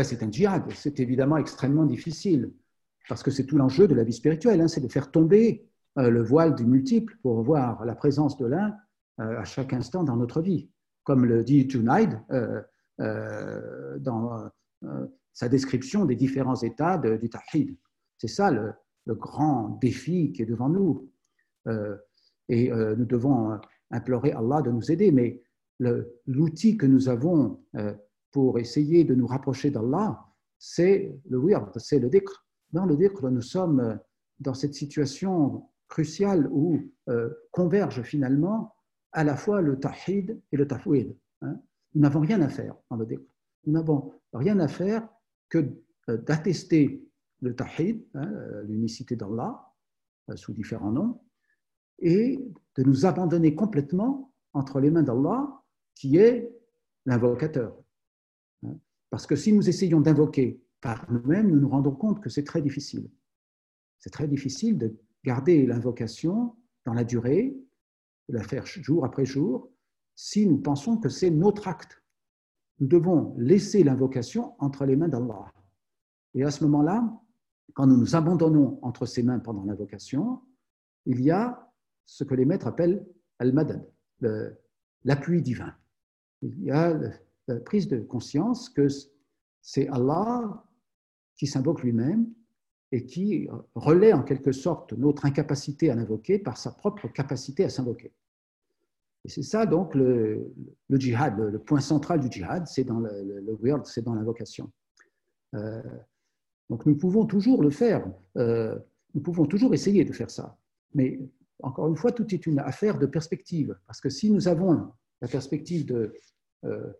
ben, c'est un djihad. C'est évidemment extrêmement difficile, parce que c'est tout l'enjeu de la vie spirituelle, hein, c'est de faire tomber euh, le voile du multiple pour voir la présence de l'un euh, à chaque instant dans notre vie. Comme le dit Junaid euh, dans sa description des différents états du Tawhid. C'est ça le, grand défi qui est devant nous. et nous devons implorer Allah de nous aider, mais l'outil que nous avons pour essayer de nous rapprocher d'Allah, c'est le wird, c'est le dhikr. Dans le dhikr, nous sommes dans cette situation cruciale où euh, convergent finalement à la fois le tahid et le tafwid. Hein. Nous n'avons rien à faire dans le dhikr. Nous n'avons rien à faire que euh, d'attester le tahid, hein, l'unicité d'Allah, euh, sous différents noms, et de nous abandonner complètement entre les mains d'Allah, qui est l'invocateur. Parce que si nous essayons d'invoquer par nous-mêmes, nous nous rendons compte que c'est très difficile. C'est très difficile de garder l'invocation dans la durée, de la faire jour après jour, si nous pensons que c'est notre acte. Nous devons laisser l'invocation entre les mains d'Allah. Et à ce moment-là, quand nous nous abandonnons entre ses mains pendant l'invocation, il y a ce que les maîtres appellent al-madad, l'appui divin. Il y a prise de conscience que c'est Allah qui s'invoque lui-même et qui relaie en quelque sorte notre incapacité à l'invoquer par sa propre capacité à s'invoquer. Et c'est ça donc le, djihad, le, point central du djihad, c'est dans le, le, c'est dans l'invocation. Euh, donc nous pouvons toujours le faire, euh, nous pouvons toujours essayer de faire ça. Mais encore une fois, tout est une affaire de perspective, parce que si nous avons la perspective de euh,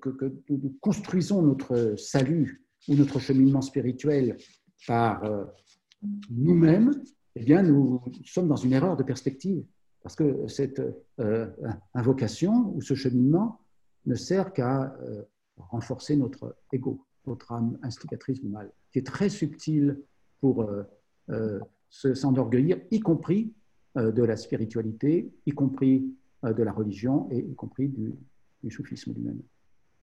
que, nous construisons notre salut ou notre cheminement spirituel par euh, nous-mêmes, eh bien, nous sommes dans une erreur de perspective. Parce que cette euh, invocation ou ce cheminement ne sert qu'à euh, renforcer notre ego, notre âme instigatrice du mal, qui est très subtile pour s'enorgueillir, y compris de la spiritualité, y compris de la religion et y compris du, du soufisme lui-même.